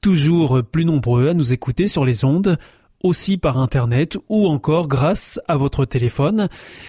toujours plus nombreux à nous écouter sur les ondes aussi par Internet ou encore grâce à votre téléphone.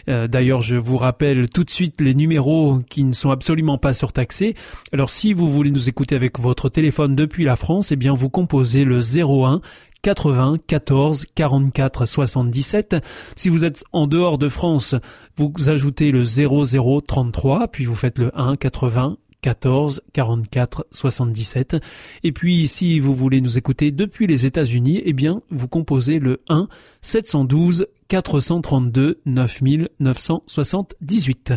Euh, d'ailleurs, je vous rappelle tout de suite les numéros qui ne sont absolument pas surtaxés. Alors si vous voulez nous écouter avec votre téléphone depuis la France, eh bien vous composez le 01 80 14 44 77. Si vous êtes en dehors de France, vous ajoutez le 00 33, puis vous faites le 1 80 14 44 77. Et puis si vous voulez nous écouter depuis les États-Unis, eh bien vous composez le 1 712 432 9978.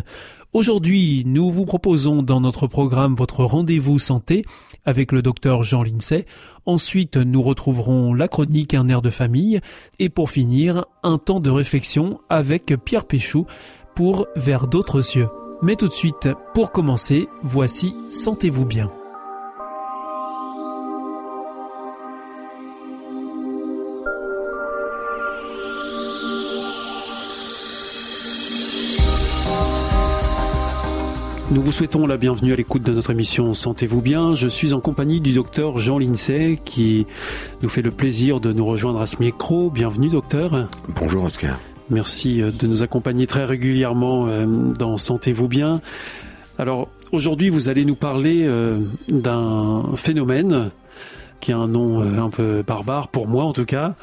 Aujourd'hui, nous vous proposons dans notre programme votre rendez-vous santé avec le docteur Jean Lincey. Ensuite, nous retrouverons la chronique Un air de famille. Et pour finir, un temps de réflexion avec Pierre Péchou pour Vers d'autres cieux. Mais tout de suite, pour commencer, voici Sentez-vous bien. Nous vous souhaitons la bienvenue à l'écoute de notre émission Sentez-vous bien. Je suis en compagnie du docteur Jean Lincey qui nous fait le plaisir de nous rejoindre à ce micro. Bienvenue docteur. Bonjour Oscar. Merci euh, de nous accompagner très régulièrement euh, dans Sentez-vous bien. Alors aujourd'hui vous allez nous parler euh, d'un phénomène qui a un nom un peu barbare pour moi en tout cas.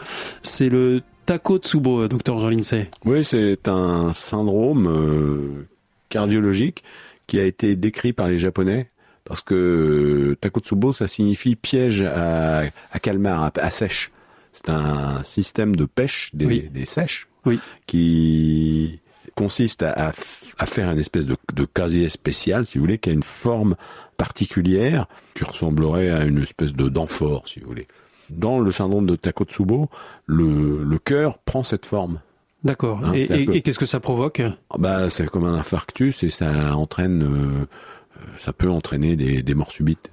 C'est le Takotsubo, docteur Jean Lincey. Oui, c'est un syndrome cardiologique qui a été décrit par les Japonais parce que Takotsubo, ça signifie piège à, à calmar, à, sèche. C'est un système de pêche des, sèches qui consiste à, faire une espèce de, casier spécial, si vous voulez, qui a une forme particulière qui ressemblerait à une espèce de d'amphore, si vous voulez. Dans le syndrome de Takotsubo, le, le cœur prend cette forme. D'accord. Hein, et, qu'est-ce que ça provoque? Ah bah, C'est comme un infarctus et ça entraîne, euh, ça peut entraîner des, des morts subites.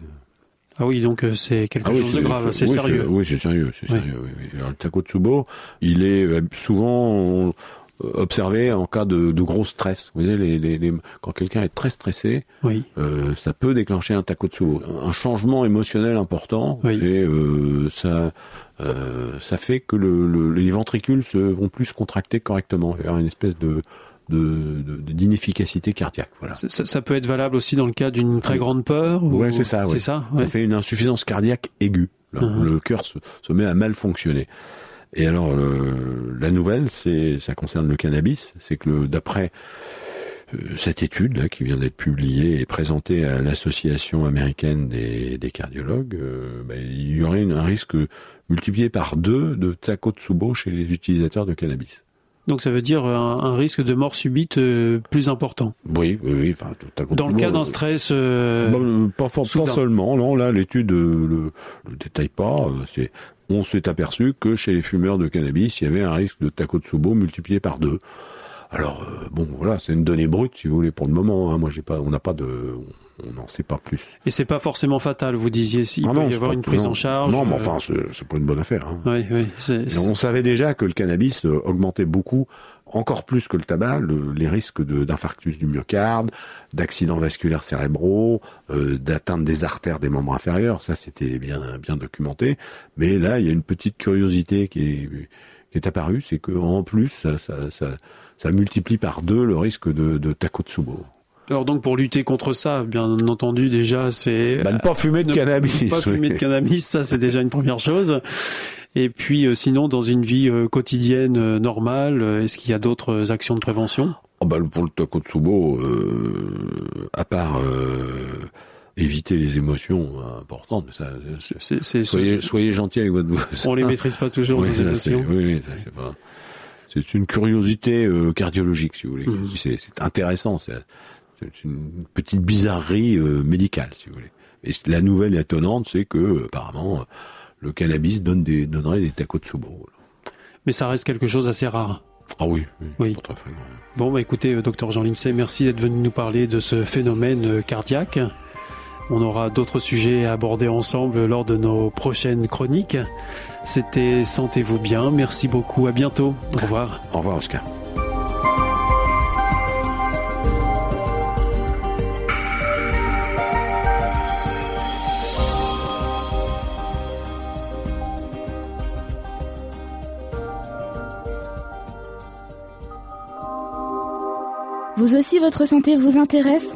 Ah oui, donc euh, c'est quelque ah chose de grave, c'est sérieux. Oui, c'est sérieux, c'est sérieux. Oui. Alors, le Takotsubo, il est euh, souvent observé en cas de, de gros stress. Vous les, les, quand quelqu'un est très stressé, oui. euh, ça peut déclencher un takotsubo, un changement émotionnel important, et euh, ça, euh, ça fait que le, le, les ventricules se vont plus se contracter correctement, il y a une espèce de d'inefficacité cardiaque. Voilà. Ça, ça, peut être valable aussi dans le cas d'une très grande peur. Oui, c'est ça. C'est ça. Ça fait une insuffisance cardiaque aiguë. Uh-huh. Le cœur se, se, met à mal fonctionner. Et alors, la nouvelle, c'est, ça concerne le cannabis, c'est que d'après euh, cette étude là, qui vient d'être publiée et présentée à l'association américaine des, des cardiologues, euh, ben, il y aurait un risque multiplié par deux de Takotsubo chez les utilisateurs de cannabis. Donc ça veut dire un, risque de mort subite euh, plus important. Oui, oui, oui. Enfin, Dans le cas d'un stress. pas, pas, seulement. Non, là, l'étude le, le détaille pas. C'est on s'est aperçu que chez les fumeurs de cannabis, il y avait un risque de Takotsubo multiplié par deux. Alors euh, bon, voilà, c'est une donnée brute si vous voulez pour le moment. Hein. Moi, j'ai pas, on n'a pas de, on n'en sait pas plus. Et c'est pas forcément fatal. Vous disiez s'il ah peut y avoir une prise en charge. Non, mais enfin, c'est pas une bonne affaire. Hein. Oui, oui. On savait déjà que le cannabis euh, augmentait beaucoup encore plus que le tabac, les risques d'infarctus du myocarde, d'accidents vasculaires cérébraux, euh, d'atteinte des artères des membres inférieurs, ça c'était bien bien documenté. Mais là, il y a une petite curiosité qui est, qui est apparue, c'est qu'en plus, ça, ça, ça, ça, multiplie par deux le risque de, de Takotsubo. Alors donc pour lutter contre ça, bien entendu déjà c'est bah, ne pas fumer de cannabis. Ne pas fumer de cannabis, ça c'est déjà une première chose. Et puis euh, sinon, dans une vie euh, quotidienne euh, normale, est-ce qu'il y a d'autres actions de prévention? Oh bah, Pour le Takotsubo, à part éviter les émotions importantes, ça, c'est, soyez, soyez gentil avec votre voix. On les maîtrise pas toujours les émotions. oui, ça, c'est pas. C'est une curiosité cardiologique, si vous voulez. Mmh. C'est, intéressant. C'est, une petite bizarrerie médicale, si vous voulez. Et la nouvelle étonnante, c'est que apparemment le cannabis donne des, donnerait des takotsubo. Mais ça reste quelque chose d'assez rare. Ah oui, oui. Pas très. Bon, bah écoutez, euh, docteur Jean Lindsay, merci d'être venu nous parler de ce phénomène euh, cardiaque. On aura d'autres sujets à aborder ensemble lors de nos prochaines chroniques. C'était Sentez-vous bien. Merci beaucoup. À bientôt. Au revoir. Au revoir, Oscar. Vous aussi, votre santé vous intéresse?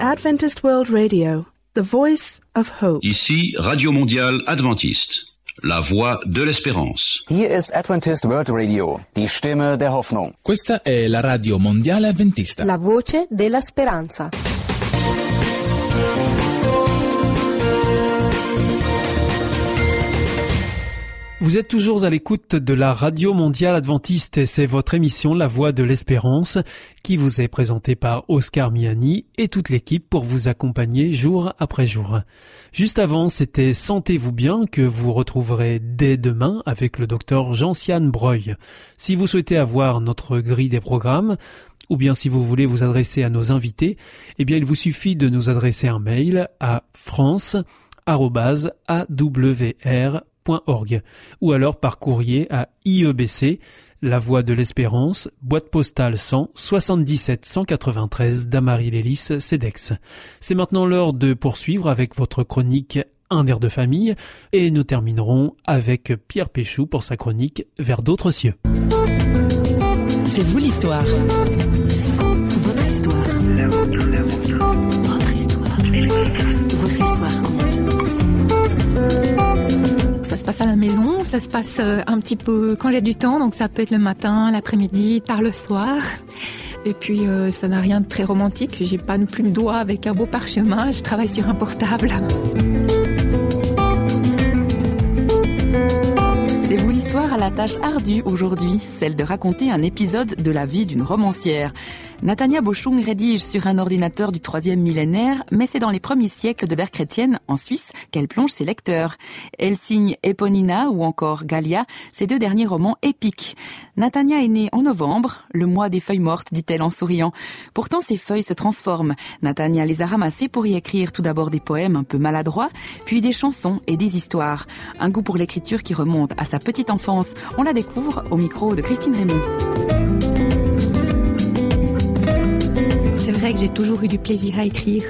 Adventist World Radio, the voice of hope. Ici Radio Mondiale Adventiste, la voix de l'espérance. Hier ist Adventist World Radio, die Stimme der Hoffnung. Questa è la Radio Mondiale Adventista, la voce della speranza. Vous êtes toujours à l'écoute de la Radio Mondiale Adventiste et c'est votre émission La Voix de l'Espérance qui vous est présentée par Oscar Miani et toute l'équipe pour vous accompagner jour après jour. Juste avant, c'était Sentez-vous bien que vous retrouverez dès demain avec le docteur Jean-Siane Breuil. Si vous souhaitez avoir notre grille des programmes, ou bien si vous voulez vous adresser à nos invités, eh bien il vous suffit de nous adresser un mail à ou alors par courrier à IEBC, La Voie de l'Espérance, boîte postale 100 77 193 Damary Lélis, CEDEX. C'est maintenant l'heure de poursuivre avec votre chronique Un air de famille et nous terminerons avec Pierre Péchou pour sa chronique Vers d'autres cieux. C'est vous l'histoire. À la maison, ça se passe euh, un petit peu quand j'ai du temps, donc ça peut être le matin, l'après-midi, tard le soir. Et puis euh, ça n'a rien de très romantique, j'ai pas une plume doigt avec un beau parchemin, je travaille sur un portable. C'est vous l'histoire à la tâche ardue aujourd'hui, celle de raconter un épisode de la vie d'une romancière. Natania Bochung rédige sur un ordinateur du troisième millénaire, mais c'est dans les premiers siècles de l'ère chrétienne, en Suisse, qu'elle plonge ses lecteurs. Elle signe Eponina ou encore Gallia, ses deux derniers romans épiques. Natania est née en novembre, le mois des feuilles mortes, dit-elle en souriant. Pourtant, ces feuilles se transforment. Natania les a ramassées pour y écrire tout d'abord des poèmes un peu maladroits, puis des chansons et des histoires. Un goût pour l'écriture qui remonte à sa petite enfance. On la découvre au micro de Christine Raymond. Que j'ai toujours eu du plaisir à écrire.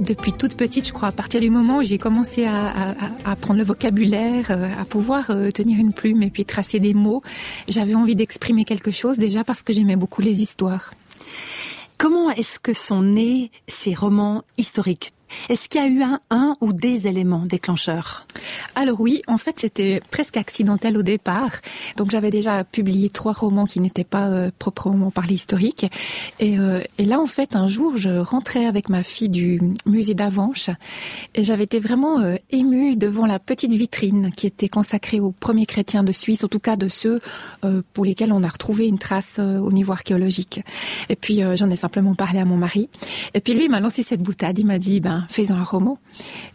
Depuis toute petite, je crois, à partir du moment où j'ai commencé à, à, apprendre le vocabulaire, euh, à pouvoir euh, tenir une plume et puis tracer des mots, j'avais envie d'exprimer quelque chose déjà parce que j'aimais beaucoup les histoires. Comment est-ce que sont nés ces romans historiques? Est-ce qu'il y a eu un, un ou des éléments déclencheurs? Alors oui, en fait, c'était presque accidentel au départ. Donc j'avais déjà publié trois romans qui n'étaient pas euh, proprement parlé historiques. Et, euh, et, là, en fait, un jour, je rentrais avec ma fille du musée d'Avanches et j'avais été vraiment euh, émue devant la petite vitrine qui était consacrée aux premiers chrétiens de Suisse, en tout cas de ceux euh, pour lesquels on a retrouvé une trace au niveau archéologique. Et puis j'en ai simplement parlé à mon mari. Et puis lui il m'a lancé cette boutade. Il m'a dit, ben faisant un roman.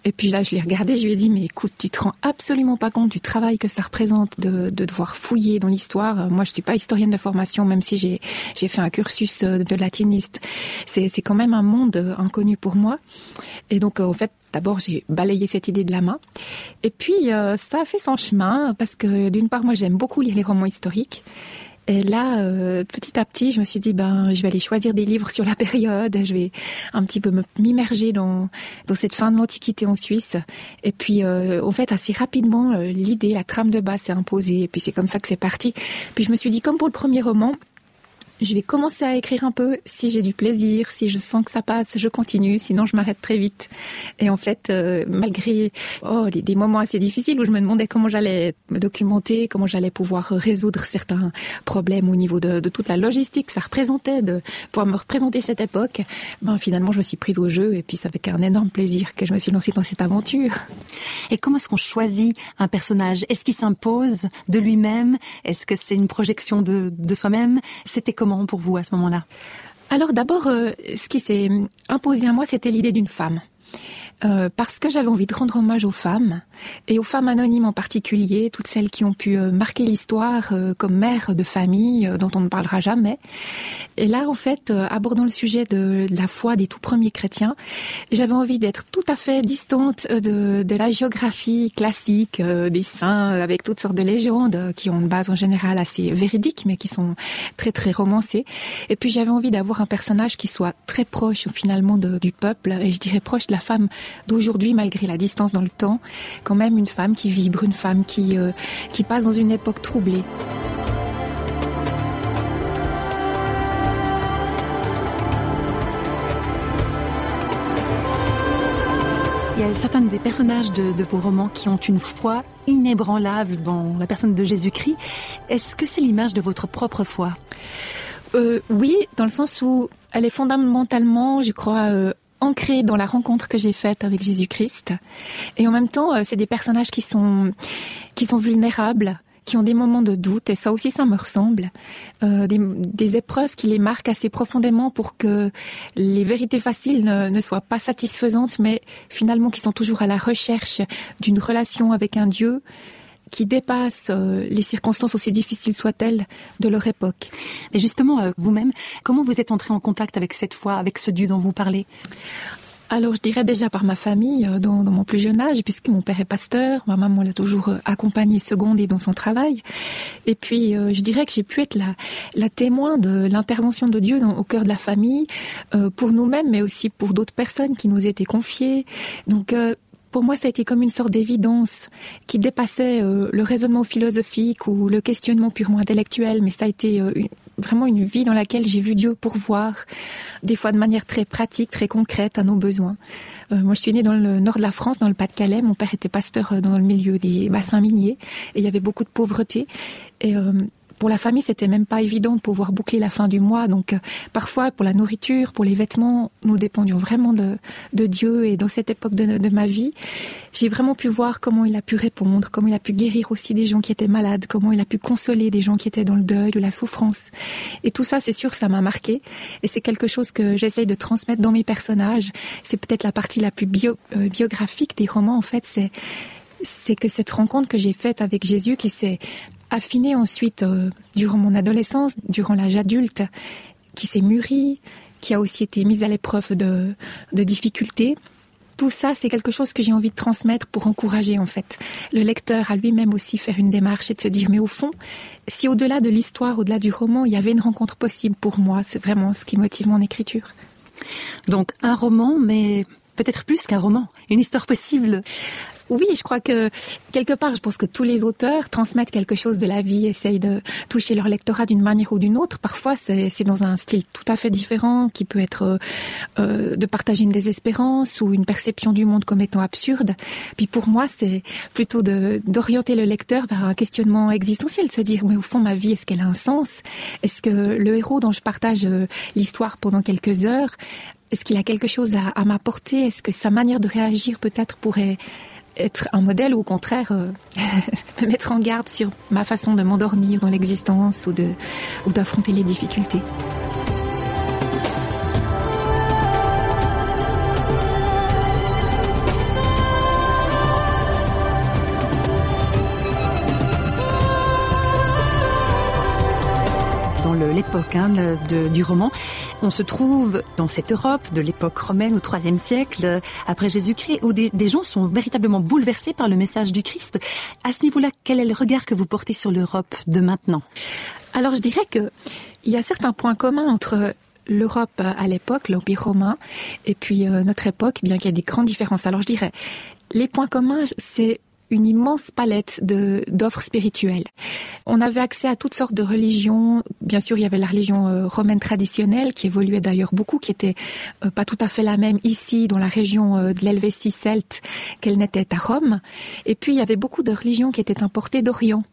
Et puis là, je l'ai regardé, je lui ai dit, mais écoute, tu te rends absolument pas compte du travail que ça représente de, devoir fouiller dans l'histoire. Moi, je suis pas historienne de formation, même si j'ai, j'ai fait un cursus euh, de latiniste. C'est, c'est quand même un monde euh, inconnu pour moi. Et donc, euh, en fait, D'abord, j'ai balayé cette idée de la main. Et puis, ça a fait son chemin parce que d'une part, moi, j'aime beaucoup lire les romans historiques. Et là, euh, petit à petit, je me suis dit, ben, je vais aller choisir des livres sur la période, je vais un petit peu m'immerger dans, dans cette fin de l'Antiquité en Suisse. Et puis, euh, en fait, assez rapidement, euh, l'idée, la trame de base s'est imposée. Et puis, c'est comme ça que c'est parti. Puis, je me suis dit, comme pour le premier roman, je vais commencer à écrire un peu. Si j'ai du plaisir, si je sens que ça passe, je continue, sinon je m'arrête très vite. Et en fait, euh, malgré oh, des, moments assez difficiles où je me demandais comment j'allais me documenter, comment j'allais pouvoir résoudre certains problèmes au niveau de, toute la logistique que ça représentait, de pouvoir me représenter cette époque, ben finalement je me suis prise au jeu et puis ça avec un énorme plaisir que je me suis lancée dans cette aventure. Et comment est-ce qu'on choisit un personnage? Est-ce qu'il s'impose de lui-même? Est-ce que c'est une projection de, de soi-même? C'était comment pour vous à ce moment-là? Alors d'abord, euh, ce qui s'est imposé à moi, c'était l'idée d'une femme. Euh, parce que j'avais envie de rendre hommage aux femmes et aux femmes anonymes en particulier, toutes celles qui ont pu euh, marquer l'histoire euh, comme mères de famille dont on ne parlera jamais. Et là, en fait, abordant le sujet de, la foi des tout premiers chrétiens, j'avais envie d'être tout à fait distante de, la géographie classique des saints avec toutes sortes de légendes qui ont une base en général assez véridique mais qui sont très très romancées. Et puis j'avais envie d'avoir un personnage qui soit très proche finalement du peuple et je dirais proche de la femme d'aujourd'hui, malgré la distance dans le temps, même une femme qui vibre, une femme qui, euh, qui passe dans une époque troublée. Il y a certains des personnages de, de, vos romans qui ont une foi inébranlable dans la personne de Jésus-Christ. Est-ce que c'est l'image de votre propre foi? Euh, Oui, dans le sens où elle est fondamentalement, je crois, euh, ancré dans la rencontre que j'ai faite avec Jésus-Christ. Et en même temps, euh, c'est des personnages qui sont, qui sont vulnérables, qui ont des moments de doute, et ça aussi, ça me ressemble. Euh, des, des, épreuves qui les marquent assez profondément pour que les vérités faciles ne, ne soient pas satisfaisantes, mais finalement qui sont toujours à la recherche d'une relation avec un Dieu qui dépassent euh, les circonstances aussi difficiles soient-elles de leur époque. Mais justement, euh, vous-même, comment vous êtes entré en contact avec cette foi, avec ce Dieu dont vous parlez? Alors, je dirais déjà par ma famille, euh, dans, dans, mon plus jeune âge, puisque mon père est pasteur, ma maman l'a toujours accompagné, secondé dans son travail. Et puis, euh, je dirais que j'ai pu être la, la témoin de l'intervention de Dieu dans, au cœur de la famille, euh, pour nous-mêmes, mais aussi pour d'autres personnes qui nous étaient confiées. Donc, euh, pour moi, ça a été comme une sorte d'évidence qui dépassait euh, le raisonnement philosophique ou le questionnement purement intellectuel, mais ça a été euh, vraiment une vie dans laquelle j'ai vu Dieu pourvoir, des fois de manière très pratique, très concrète à nos besoins. Euh, moi, je suis née dans le nord de la France, dans le Pas-de-Calais. Mon père était pasteur dans le milieu des bassins miniers et il y avait beaucoup de pauvreté. Et pour la famille, c'était même pas évident de pouvoir boucler la fin du mois. Donc, euh, parfois, pour la nourriture, pour les vêtements, nous dépendions vraiment de, Dieu. Et dans cette époque de, ma vie, j'ai vraiment pu voir comment il a pu répondre, comment il a pu guérir aussi des gens qui étaient malades, comment il a pu consoler des gens qui étaient dans le deuil ou la souffrance. Et tout ça, c'est sûr, ça m'a marqué. Et c'est quelque chose que j'essaye de transmettre dans mes personnages. C'est peut-être la partie la plus euh, biographique des romans, en fait. C'est c'est que cette rencontre que j'ai faite avec Jésus qui s'est affiné ensuite euh, durant mon adolescence, durant l'âge adulte, qui s'est mûri, qui a aussi été mise à l'épreuve de, de difficultés. Tout ça, c'est quelque chose que j'ai envie de transmettre pour encourager en fait le lecteur à lui-même aussi faire une démarche et de se dire mais au fond, si au-delà de l'histoire, au-delà du roman, il y avait une rencontre possible pour moi, c'est vraiment ce qui motive mon écriture. Donc un roman, mais peut-être plus qu'un roman, une histoire possible oui, je crois que quelque part, je pense que tous les auteurs transmettent quelque chose de la vie, essayent de toucher leur lectorat d'une manière ou d'une autre. Parfois, c'est dans un style tout à fait différent, qui peut être euh, de partager une désespérance ou une perception du monde comme étant absurde. Puis pour moi, c'est plutôt d'orienter le lecteur vers un questionnement existentiel, se dire, mais au fond, ma vie, est-ce qu'elle a un sens? Est-ce que le héros dont je partage euh, l'histoire pendant quelques heures, est-ce qu'il a quelque chose à, à m'apporter? Est-ce que sa manière de réagir peut-être pourrait être un modèle ou au contraire euh, me mettre en garde sur ma façon de m'endormir dans l'existence ou d'affronter les difficultés. L'époque hein, du roman. On se trouve dans cette Europe de l'époque romaine au IIIe siècle après Jésus-Christ, où des, des, gens sont véritablement bouleversés par le message du Christ. À ce niveau-là, quel est le regard que vous portez sur l'Europe de maintenant? Alors, je dirais que il y a certains points communs entre l'Europe à l'époque, l'Empire romain, et puis euh, notre époque, bien qu'il y ait des grandes différences. Alors, je dirais, les points communs, c'est une immense palette d'offres spirituelles. On avait accès à toutes sortes de religions. Bien sûr, il y avait la religion euh, romaine traditionnelle qui évoluait d'ailleurs beaucoup, qui était euh, pas tout à fait la même ici dans la région euh, de l'Helvétie celte qu'elle n'était à Rome. Et puis il y avait beaucoup de religions qui étaient importées d'Orient.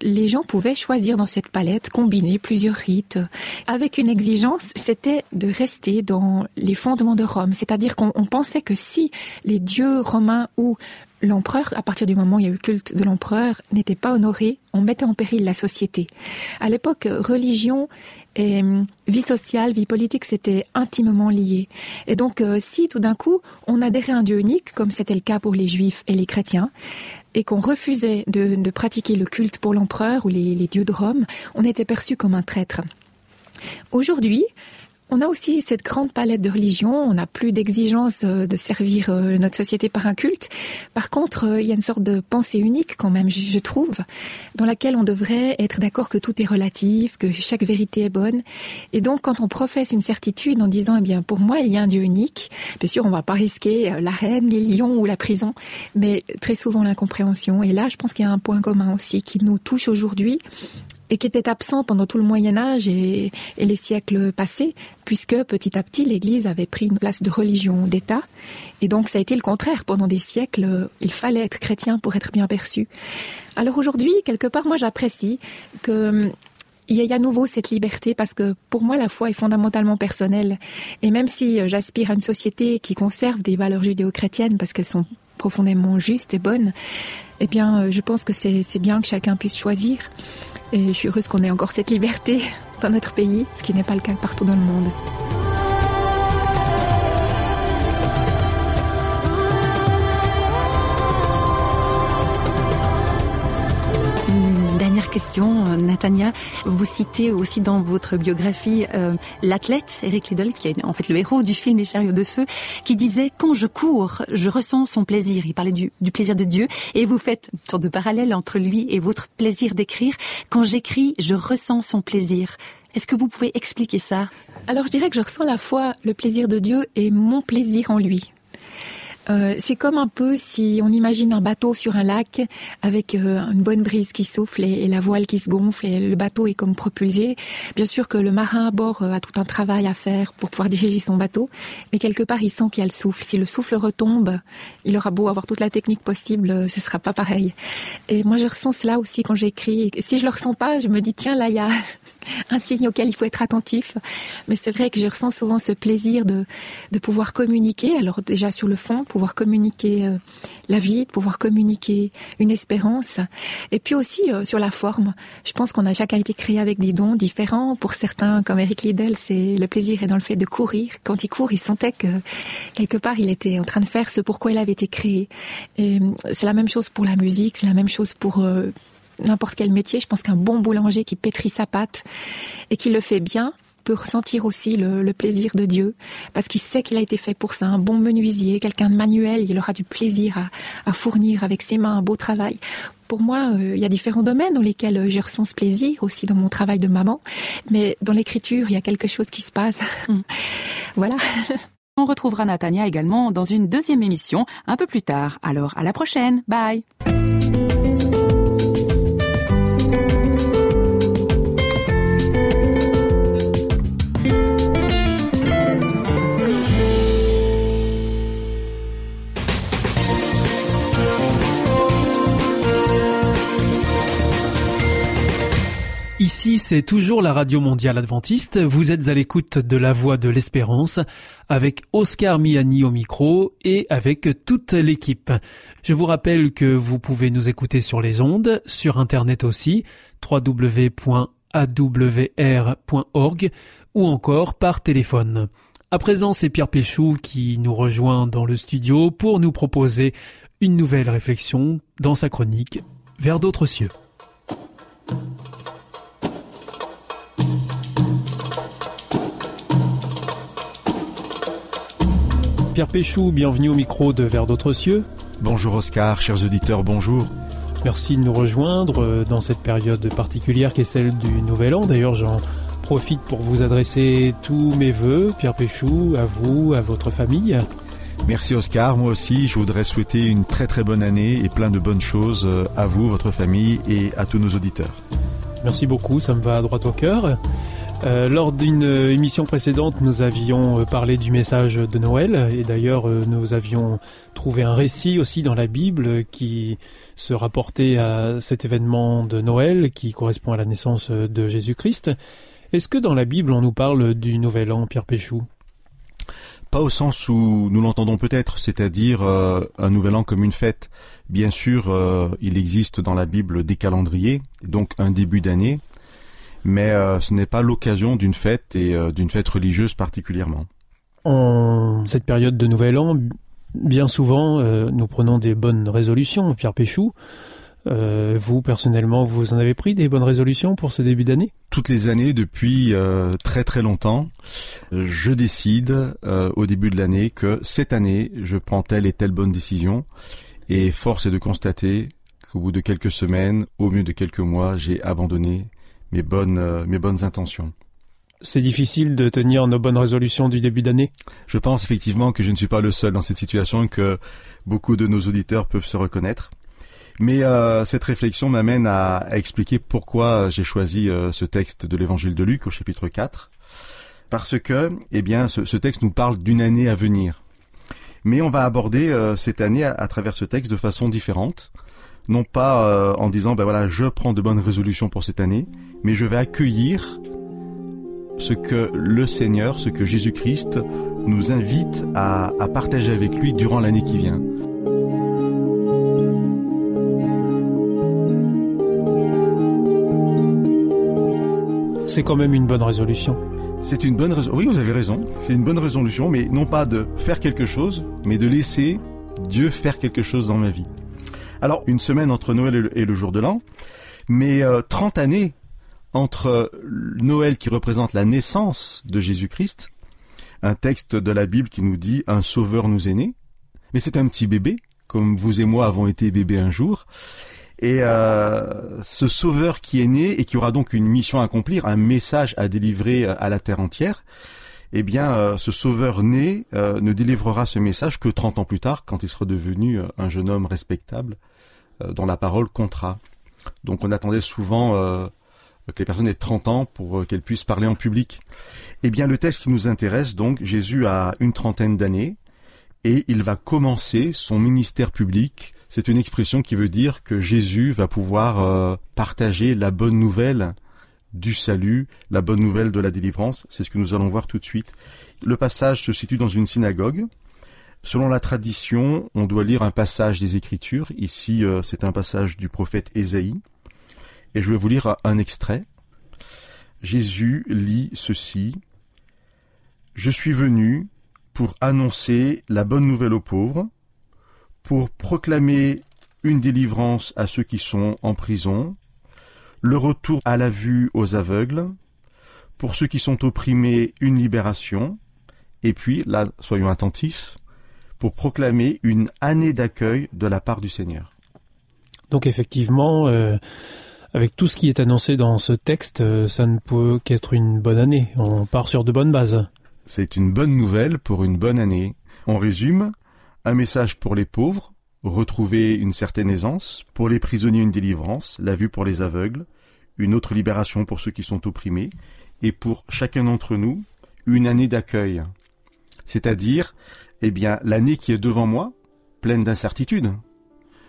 Les gens pouvaient choisir dans cette palette, combiner plusieurs rites, avec une exigence, c'était de rester dans les fondements de Rome. C'est-à-dire qu'on pensait que si les dieux romains ou l'empereur, à partir du moment où il y a eu culte de l'empereur, n'était pas honoré, on mettait en péril la société. À l'époque, religion et hum, vie sociale, vie politique, c'était intimement lié. Et donc, euh, si tout d'un coup, on adhérait à un Dieu unique, comme c'était le cas pour les juifs et les chrétiens, et qu'on refusait de, de, pratiquer le culte pour l'empereur ou les, les dieux de Rome, on était perçu comme un traître. Aujourd'hui, on a aussi cette grande palette de religions. On n'a plus d'exigence de servir euh, notre société par un culte. Par contre, euh, il y a une sorte de pensée unique quand même, je trouve, dans laquelle on devrait être d'accord que tout est relatif, que chaque vérité est bonne. Et donc, quand on professe une certitude en disant, eh bien, pour moi, il y a un Dieu unique, bien sûr, on va pas risquer euh, la reine, les lions ou la prison, mais très souvent l'incompréhension. Et là, je pense qu'il y a un point commun aussi qui nous touche aujourd'hui et qui était absent pendant tout le Moyen Âge et, les siècles passés, puisque petit à petit l'Église avait pris une place de religion d'État, et donc ça a été le contraire pendant des siècles. Il fallait être chrétien pour être bien perçu. Alors aujourd'hui, quelque part, moi j'apprécie que il y a à nouveau cette liberté parce que pour moi la foi est fondamentalement personnelle et même si j'aspire à une société qui conserve des valeurs judéo-chrétiennes parce qu'elles sont profondément justes et bonnes, eh bien je pense que c'est bien que chacun puisse choisir. Et je suis heureuse qu'on ait encore cette liberté dans notre pays, ce qui n'est pas le cas partout dans le monde. Question, Natania. Vous citez aussi dans votre biographie euh, l'athlète Eric Liddell, qui est en fait le héros du film Les chariots de feu, qui disait quand je cours, je ressens son plaisir. Il parlait du, plaisir de Dieu, et vous faites une sorte de parallèle entre lui et votre plaisir d'écrire. Quand j'écris, je ressens son plaisir. Est-ce que vous pouvez expliquer ça? Alors je dirais que je ressens la fois le plaisir de Dieu et mon plaisir en lui. Euh, c'est comme un peu si on imagine un bateau sur un lac avec euh, une bonne brise qui souffle et, et, la voile qui se gonfle et le bateau est comme propulsé. Bien sûr que le marin à bord euh, a tout un travail à faire pour pouvoir diriger son bateau, mais quelque part il sent qu'il y a le souffle. Si le souffle retombe, il aura beau avoir toute la technique possible, ce sera pas pareil. Et moi je ressens cela aussi quand j'écris. Si je le ressens pas, je me dis tiens là il y a un signe auquel il faut être attentif. Mais c'est vrai que je ressens souvent ce plaisir de, de pouvoir communiquer. Alors déjà sur le fond, pouvoir communiquer euh, la vie, pouvoir communiquer une espérance. Et puis aussi euh, sur la forme. Je pense qu'on a chacun été créé avec des dons différents. Pour certains, comme Eric Liddell, c'est le plaisir est dans le fait de courir. Quand il court, il sentait que quelque part il était en train de faire ce pourquoi il avait été créé. Et c'est la même chose pour la musique, c'est la même chose pour euh, n'importe quel métier, je pense qu'un bon boulanger qui pétrit sa pâte et qui le fait bien peut ressentir aussi le, le plaisir de Dieu parce qu'il sait qu'il a été fait pour ça. Un bon menuisier, quelqu'un de manuel, il aura du plaisir à, à, fournir avec ses mains un beau travail. Pour moi, euh, il y a différents domaines dans lesquels euh, je ressens ce plaisir, aussi dans mon travail de maman, mais dans l'écriture, il y a quelque chose qui se passe. voilà. On retrouvera Natania également dans une deuxième émission un peu plus tard. Alors à la prochaine. Bye. Ici, c'est toujours la Radio Mondiale Adventiste. Vous êtes à l'écoute de la Voix de l'Espérance avec Oscar Miani au micro et avec toute l'équipe. Je vous rappelle que vous pouvez nous écouter sur les ondes, sur Internet aussi, www.awr.org ou encore par téléphone. À présent, c'est Pierre Péchou qui nous rejoint dans le studio pour nous proposer une nouvelle réflexion dans sa chronique Vers d'autres cieux. Pierre Péchou, bienvenue au micro de Vers d'autres cieux. Bonjour Oscar, chers auditeurs, bonjour. Merci de nous rejoindre dans cette période particulière qui est celle du Nouvel An. D'ailleurs, j'en profite pour vous adresser tous mes voeux, Pierre Péchou, à vous, à votre famille. Merci Oscar, moi aussi je voudrais souhaiter une très très bonne année et plein de bonnes choses euh, à vous, votre famille et à tous nos auditeurs. Merci beaucoup, ça me va à droite au cœur. Euh, lors d'une émission précédente, nous avions euh, parlé du message de Noël et d'ailleurs euh, nous avions trouvé un récit aussi dans la Bible qui se rapportait à cet événement de Noël qui correspond à la naissance de Jésus-Christ. Est-ce que dans la Bible on nous parle du Nouvel An, Pierre Péchou Pas au sens où nous l'entendons peut-être, c'est-à-dire un Nouvel An comme une fête. Bien sûr, il existe dans la Bible des calendriers, donc un début d'année, mais euh, ce n'est pas l'occasion d'une fête et euh, d'une fête religieuse particulièrement. En cette période de Nouvel An, bien souvent, euh, nous prenons des bonnes résolutions, Pierre Péchou. vous, personnellement, vous en avez pris des bonnes résolutions pour ce début d'année? Toutes les années, depuis très très longtemps, je décide au début de l'année que cette année, je prends telle et telle bonne décision. Et force est de constater qu'au bout de quelques semaines, au mieux de quelques mois, j'ai abandonné mes bonnes, euh, mes bonnes intentions. C'est difficile de tenir nos bonnes résolutions du début d'année? Je pense effectivement que je ne suis pas le seul dans cette situation et que beaucoup de nos auditeurs peuvent se reconnaître. Mais euh, cette réflexion m'amène à, expliquer pourquoi j'ai choisi euh, ce texte de l'évangile de Luc au chapitre 4. Parce que, eh bien, ce, texte nous parle d'une année à venir. Mais on va aborder cette année à, travers ce texte de façon différente non pas euh, en disant ben voilà je prends de bonnes résolutions pour cette année, mais je vais accueillir ce que le Seigneur, ce que Jésus-Christ nous invite à, à partager avec lui durant l'année qui vient. C'est quand même une bonne résolution. C'est une bonne résolution. Oui, vous avez raison. C'est une bonne résolution, mais non pas de faire quelque chose, mais de laisser Dieu faire quelque chose dans ma vie. Alors, une semaine entre Noël et le, jour de l'an, mais 30 euh, années entre Noël qui représente la naissance de Jésus-Christ, un texte de la Bible qui nous dit un sauveur nous est né, mais c'est un petit bébé, comme vous et moi avons été bébés un jour, et euh, ce sauveur qui est né et qui aura donc une mission à accomplir, un message à délivrer à la terre entière, eh bien, euh, ce sauveur né euh, ne délivrera ce message que 30 ans plus tard, quand il sera devenu euh, un jeune homme respectable, dont la parole comptera. Donc on attendait souvent que les personnes aient 30 ans pour qu'elles puissent parler en public. Eh bien, le texte qui nous intéresse, donc, Jésus a une trentaine d'années, et il va commencer son ministère public. C'est une expression qui veut dire que Jésus va pouvoir partager la bonne nouvelle du salut, la bonne nouvelle de la délivrance. C'est ce que nous allons voir tout de suite. Le passage se situe dans une synagogue. Selon la tradition, on doit lire un passage des Écritures. Ici, euh, c'est un passage du prophète Ésaïe. Et je vais vous lire un extrait. Jésus lit ceci. Je suis venu pour annoncer la bonne nouvelle aux pauvres, pour proclamer une délivrance à ceux qui sont en prison, le retour à la vue aux aveugles, pour ceux qui sont opprimés, une libération, et puis, là, soyons attentifs, pour proclamer une année d'accueil de la part du Seigneur. Donc effectivement, euh, avec tout ce qui est annoncé dans ce texte, euh, ça ne peut qu'être une bonne année. On part sur de bonnes bases. C'est une bonne nouvelle pour une bonne année. On résume, un message pour les pauvres, retrouver une certaine aisance, pour les prisonniers une délivrance, la vue pour les aveugles, une autre libération pour ceux qui sont opprimés, et pour chacun d'entre nous, une année d'accueil. C'est-à-dire, eh bien, l'année qui est devant moi, pleine d'incertitudes.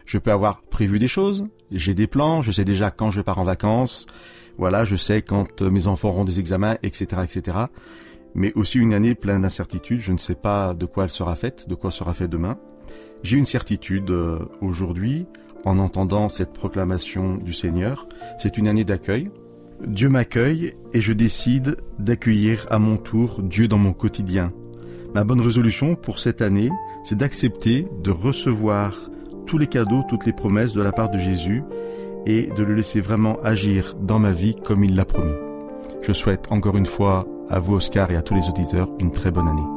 Je peux avoir prévu des choses, j'ai des plans, je sais déjà quand je pars en vacances, voilà, je sais quand mes enfants auront des examens, etc., etc. Mais aussi une année pleine d'incertitudes, je ne sais pas de quoi elle sera faite, de quoi sera fait demain. J'ai une certitude euh, aujourd'hui, en entendant cette proclamation du Seigneur. C'est une année d'accueil. Dieu m'accueille et je décide d'accueillir à mon tour Dieu dans mon quotidien. Ma bonne résolution pour cette année, c'est d'accepter de recevoir tous les cadeaux, toutes les promesses de la part de Jésus et de le laisser vraiment agir dans ma vie comme il l'a promis. Je souhaite encore une fois à vous Oscar et à tous les auditeurs une très bonne année.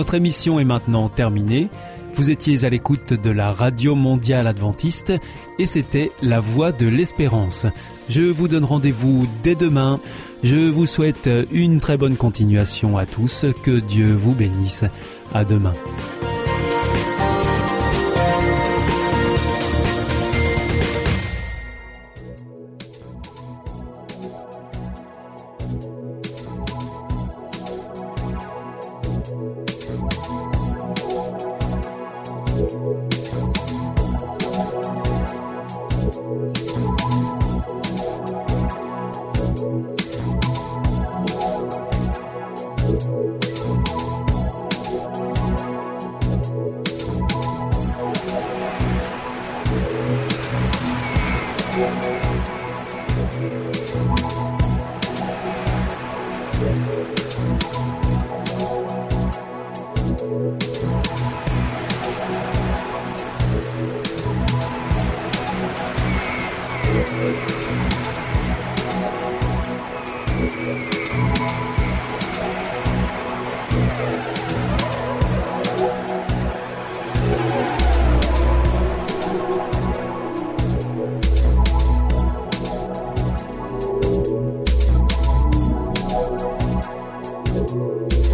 Notre émission est maintenant terminée. Vous étiez à l'écoute de la Radio Mondiale Adventiste et c'était La Voix de l'Espérance. Je vous donne rendez-vous dès demain. Je vous souhaite une très bonne continuation à tous. Que Dieu vous bénisse. À demain. Música